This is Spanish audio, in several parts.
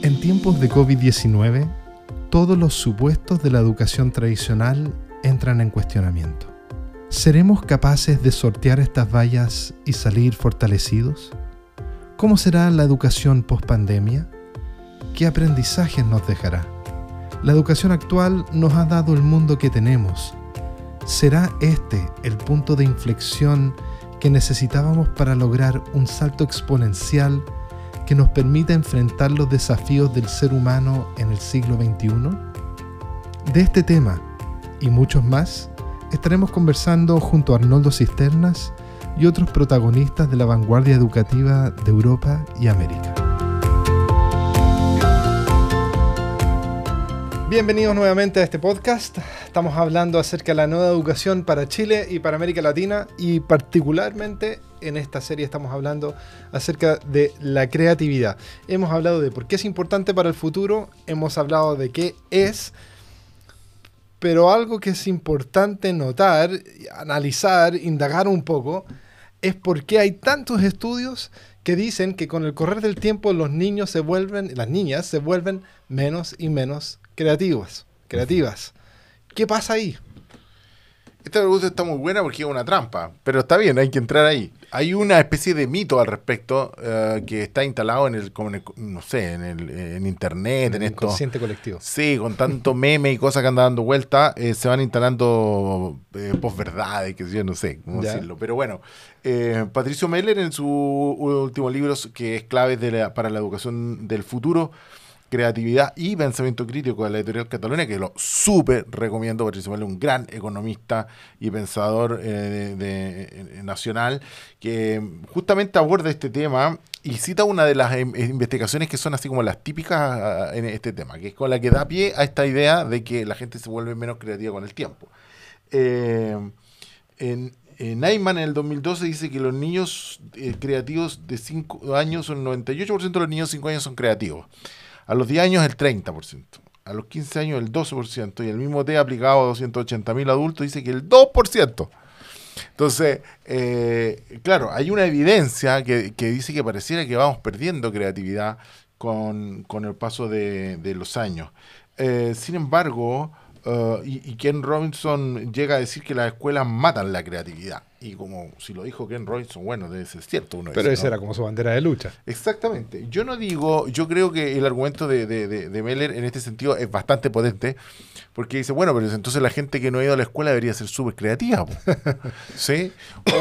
En tiempos de COVID-19, todos los supuestos de la educación tradicional entran en cuestionamiento. ¿Seremos capaces de sortear estas vallas y salir fortalecidos? ¿Cómo será la educación post-pandemia? ¿Qué aprendizajes nos dejará? La educación actual nos ha dado el mundo que tenemos. ¿Será este el punto de inflexión que necesitábamos para lograr un salto exponencial que nos permita enfrentar los desafíos del ser humano en el siglo XXI? De este tema y muchos más estaremos conversando junto a Arnoldo Cisternas y otros protagonistas de la vanguardia educativa de Europa y América. Bienvenidos nuevamente a este podcast. Estamos hablando acerca de la nueva educación para Chile y para América Latina y particularmente en esta serie estamos hablando acerca de la creatividad. Hemos hablado de por qué es importante para el futuro, hemos hablado de qué es, pero algo que es importante notar, analizar, indagar un poco, es por qué hay tantos estudios que dicen que con el correr del tiempo los niños se vuelven, las niñas se vuelven menos y menos creativas. creativas. ¿Qué pasa ahí? Esta pregunta está muy buena porque es una trampa, pero está bien, hay que entrar ahí. Hay una especie de mito al respecto uh, que está instalado en el, como en el, no sé, en, el, en internet, en, el esto. Consciente colectivo. Sí, con tanto meme y cosas que andan dando vuelta, eh, se van instalando eh, posverdades, que yo no sé cómo Ya. decirlo. Pero bueno, eh, Patricio Meller en su último libro, que es Claves de la- para la educación del futuro, creatividad y pensamiento crítico de la editorial Cataluña, que lo súper recomiendo, Patricio Meller, un gran economista y pensador eh, eh, nacional, que justamente aborda este tema y cita una de las em, investigaciones que son así como las típicas en este tema, que es con la que da pie a esta idea de que la gente se vuelve menos creativa con el tiempo. Eh, en, en el 2012 dice que los niños eh, creativos de 5 años, son 98% de los niños de 5 años son creativos. A los 10 años el 30%. A los 15 años el 12%. Y el mismo test aplicado a 280 mil adultos dice que el 2%. Entonces, eh, claro, hay una evidencia que, que dice que pareciera que vamos perdiendo creatividad con, con el paso de, de los años. Eh, sin embargo, eh, y, y Ken Robinson llega a decir que las escuelas matan la creatividad. Y como si lo dijo Ken Robinson, bueno, debe ser cierto. Uno Pero dice, esa ¿no? era como su bandera de lucha. Exactamente. Yo no digo, yo creo que el argumento de, de, de, de Meller en este sentido es bastante potente, porque dice, bueno, pero entonces la gente que no ha ido a la escuela debería ser súper creativa. ¿Sí?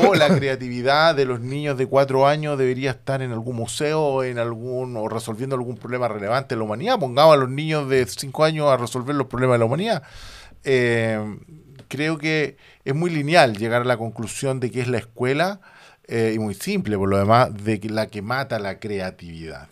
O la creatividad de los niños de cuatro años debería estar en algún museo o en algún, o resolviendo algún problema relevante de la humanidad. Pongamos a los niños de cinco años a resolver los problemas de la humanidad. Eh, creo que es muy lineal llegar a la conclusión de que es la escuela eh, y muy simple por lo demás, de que la que mata la creatividad.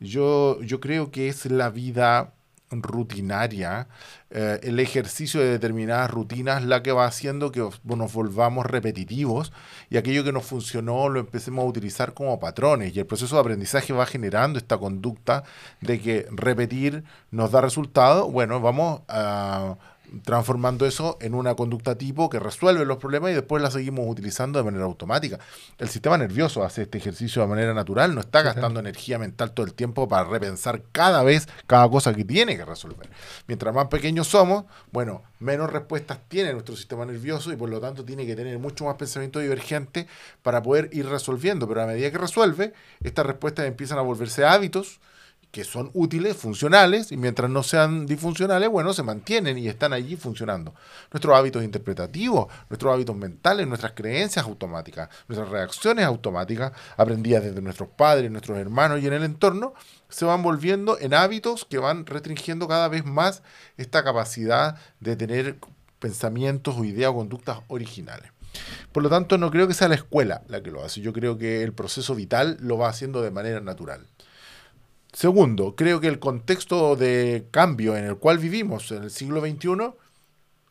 Yo, yo creo que es la vida rutinaria, eh, el ejercicio de determinadas rutinas la que va haciendo que nos volvamos repetitivos y aquello que nos funcionó lo empecemos a utilizar como patrones y el proceso de aprendizaje va generando esta conducta de que repetir nos da resultado, bueno, vamos a transformando eso en una conducta tipo que resuelve los problemas y después la seguimos utilizando de manera automática. El sistema nervioso hace este ejercicio de manera natural, no está gastando energía mental todo el tiempo para repensar cada vez cada cosa que tiene que resolver. Mientras más pequeños somos, bueno, menos respuestas tiene nuestro sistema nervioso y por lo tanto tiene que tener mucho más pensamiento divergente para poder ir resolviendo, pero a medida que resuelve, estas respuestas empiezan a volverse hábitos que son útiles, funcionales, y mientras no sean disfuncionales, bueno, se mantienen y están allí funcionando. Nuestros hábitos interpretativos, nuestros hábitos mentales, nuestras creencias automáticas, nuestras reacciones automáticas, aprendidas desde nuestros padres, nuestros hermanos y en el entorno, se van volviendo en hábitos que van restringiendo cada vez más esta capacidad de tener pensamientos o ideas o conductas originales. Por lo tanto, no creo que sea la escuela la que lo hace, yo creo que el proceso vital lo va haciendo de manera natural. Segundo, creo que el contexto de cambio en el cual vivimos en el siglo XXI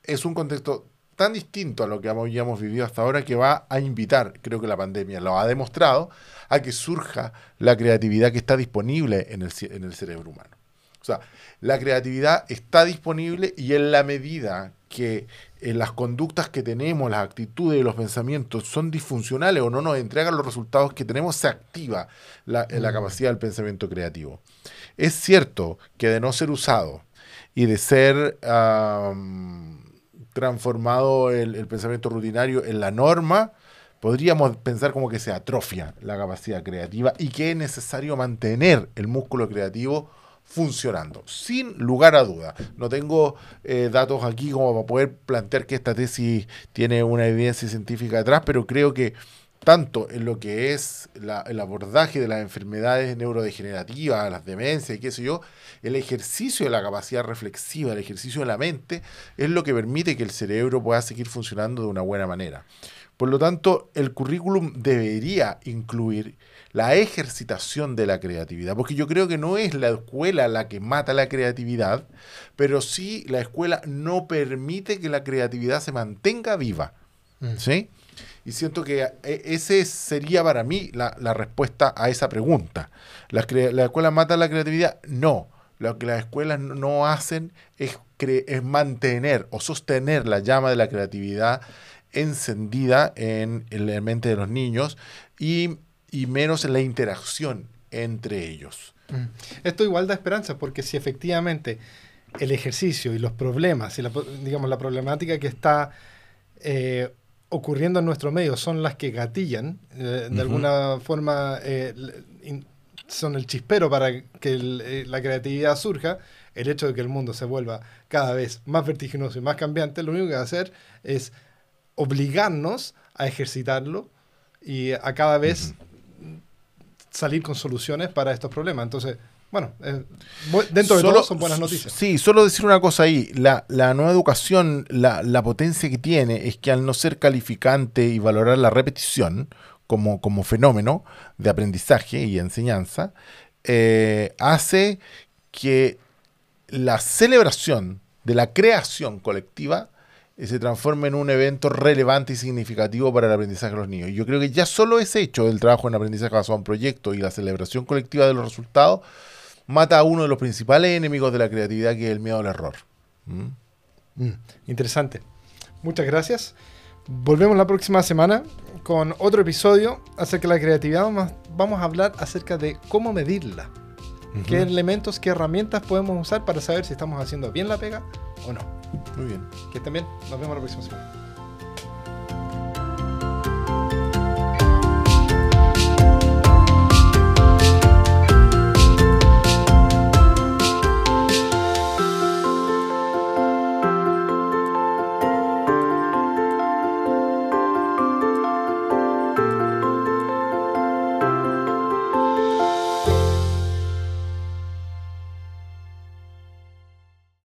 es un contexto tan distinto a lo que habíamos vivido hasta ahora que va a invitar, creo que la pandemia lo ha demostrado, a que surja la creatividad que está disponible en el, en el cerebro humano. O sea, la creatividad está disponible y en la medida que eh, las conductas que tenemos, las actitudes y los pensamientos son disfuncionales o no nos entregan los resultados que tenemos, se activa la, eh, la capacidad del pensamiento creativo. Es cierto que de no ser usado y de ser transformado el, el pensamiento rutinario en la norma, podríamos pensar como que se atrofia la capacidad creativa y que es necesario mantener el músculo creativo funcionando, sin lugar a duda. No tengo eh, datos aquí como para poder plantear que esta tesis tiene una evidencia científica detrás, pero creo que tanto en lo que es el abordaje de las enfermedades neurodegenerativas, las demencias y qué sé yo, el ejercicio de la capacidad reflexiva, el ejercicio de la mente, es lo que permite que el cerebro pueda seguir funcionando de una buena manera. Por lo tanto, el currículum debería incluir la ejercitación de la creatividad, porque yo creo que no es la escuela la que mata la creatividad, pero sí la escuela no permite que la creatividad se mantenga viva. ¿Sí? Y siento que eh, ese sería para mí la, la respuesta a esa pregunta. ¿La, ¿La escuela mata la creatividad? No. Lo que las escuelas no- hacen es, es mantener o sostener la llama de la creatividad encendida en, en la mente de los niños y, y menos en la interacción entre ellos. Mm. Esto igual da esperanza, porque si efectivamente el ejercicio y los problemas y la, digamos, la problemática que está eh, ocurriendo en nuestro medio son las que gatillan, eh, de alguna forma eh, in- son el chispero para que el- la creatividad surja, el hecho de que el mundo se vuelva cada vez más vertiginoso y más cambiante, lo único que va a hacer es obligarnos a ejercitarlo y a cada vez salir con soluciones para estos problemas. Entonces, bueno, eh, dentro de Solo- todo son buenas noticias. Sí, solo decir una cosa ahí. La, la nueva educación, la, la potencia que tiene es que al no ser calificante y valorar la repetición como, como fenómeno de aprendizaje y enseñanza, eh, hace que la celebración de la creación colectiva se transforme en un evento relevante y significativo para el aprendizaje de los niños. Y Yo creo que ya solo ese hecho del trabajo en aprendizaje basado en proyectos y la celebración colectiva de los resultados mata a uno de los principales enemigos de la creatividad, que es el miedo al error. ¿Mm? Mm, interesante. Muchas gracias. Volvemos la próxima semana con otro episodio acerca de la creatividad. Vamos, vamos a hablar acerca de cómo medirla. ¿Qué elementos, qué herramientas podemos usar para saber si estamos haciendo bien la pega o no? Muy bien. Que bien. Nos vemos la próxima semana.